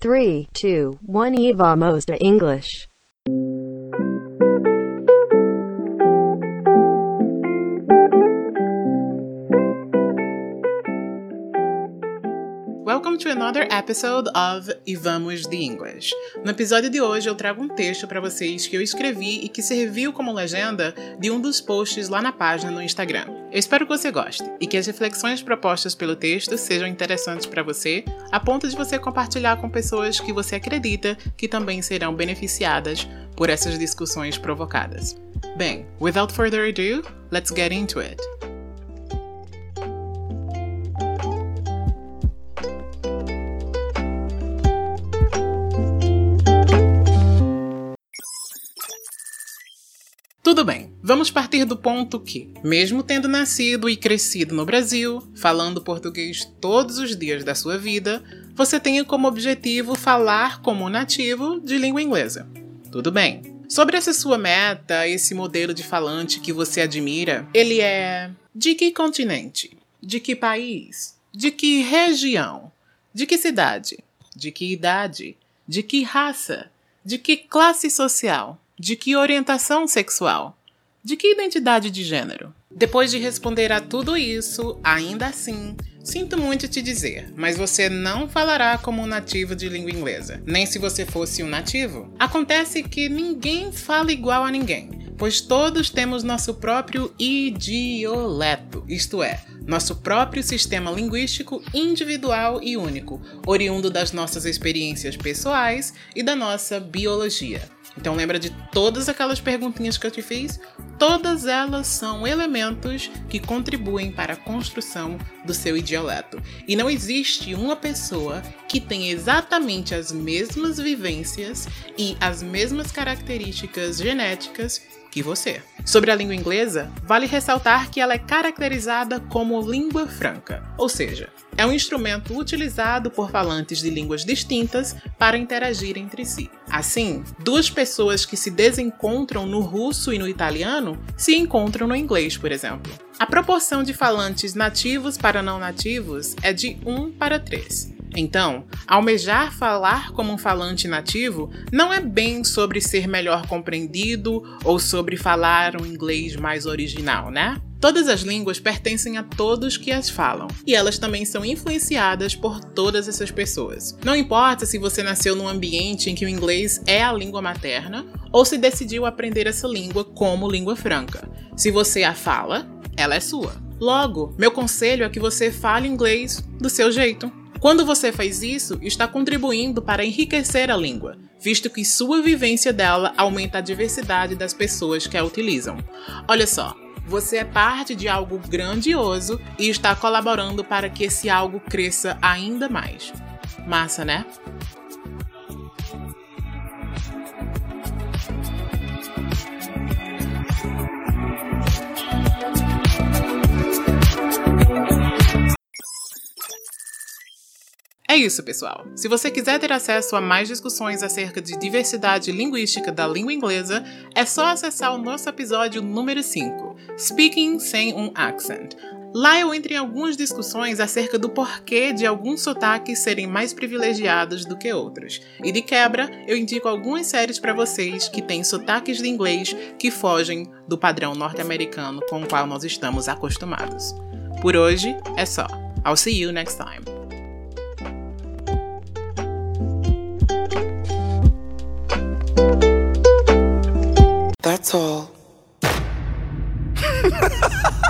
3, 2, 1 e vamos a English. Welcome to another episode of E Vamos de English. No episódio de hoje eu trago um texto para vocês que eu escrevi e que serviu como legenda de um dos posts lá na página no Instagram. Eu espero que você goste e que as reflexões propostas pelo texto sejam interessantes para você, a ponto de você compartilhar com pessoas que você acredita que também serão beneficiadas por essas discussões provocadas. Bem, without further ado, let's get into it. Tudo bem, vamos partir do ponto que, mesmo tendo nascido e crescido no Brasil, falando português todos os dias da sua vida, você tenha como objetivo falar como nativo de língua inglesa. Tudo bem. Sobre essa sua meta, esse modelo de falante que você admira, ele é de que continente? De que país? De que região? De que cidade? De que idade? De que raça? De que classe social? De que orientação sexual? De que identidade de gênero? Depois de responder a tudo isso, ainda assim, sinto muito te dizer, mas você não falará como um nativo de língua inglesa, nem se você fosse um nativo. Acontece que ninguém fala igual a ninguém, pois todos temos nosso próprio idioleto, isto é, nosso próprio sistema linguístico individual e único, oriundo das nossas experiências pessoais e da nossa biologia. Então lembra de todas aquelas perguntinhas que eu te fiz? Todas elas são elementos que contribuem para a construção do seu idioleto. E não existe uma pessoa que tenha exatamente as mesmas vivências e as mesmas características genéticas que você. Sobre a língua inglesa, vale ressaltar que ela é caracterizada como língua franca, ou seja, é um instrumento utilizado por falantes de línguas distintas para interagir entre si. Assim, duas pessoas que se desencontram no russo e no italiano se encontram no inglês, por exemplo. A proporção de falantes nativos para não nativos é de 1 para 3. Então, almejar falar como um falante nativo não é bem sobre ser melhor compreendido ou sobre falar um inglês mais original, né? Todas as línguas pertencem a todos que as falam, e elas também são influenciadas por todas essas pessoas. Não importa se você nasceu num ambiente em que o inglês é a língua materna ou se decidiu aprender essa língua como língua franca. Se você a fala, ela é sua. Logo, meu conselho é que você fale inglês do seu jeito. Quando você faz isso, está contribuindo para enriquecer a língua, visto que sua vivência dela aumenta a diversidade das pessoas que a utilizam. Olha só, você é parte de algo grandioso e está colaborando para que esse algo cresça ainda mais. Massa, né? É isso, pessoal. Se você quiser ter acesso a mais discussões acerca de diversidade linguística da língua inglesa, é só acessar o nosso episódio número 5, Speaking sem um accent. Lá eu entro em algumas discussões acerca do porquê de alguns sotaques serem mais privilegiados do que outros. E de quebra, eu indico algumas séries para vocês que têm sotaques de inglês que fogem do padrão norte-americano com o qual nós estamos acostumados. Por hoje é só. I'll see you next time. That's all.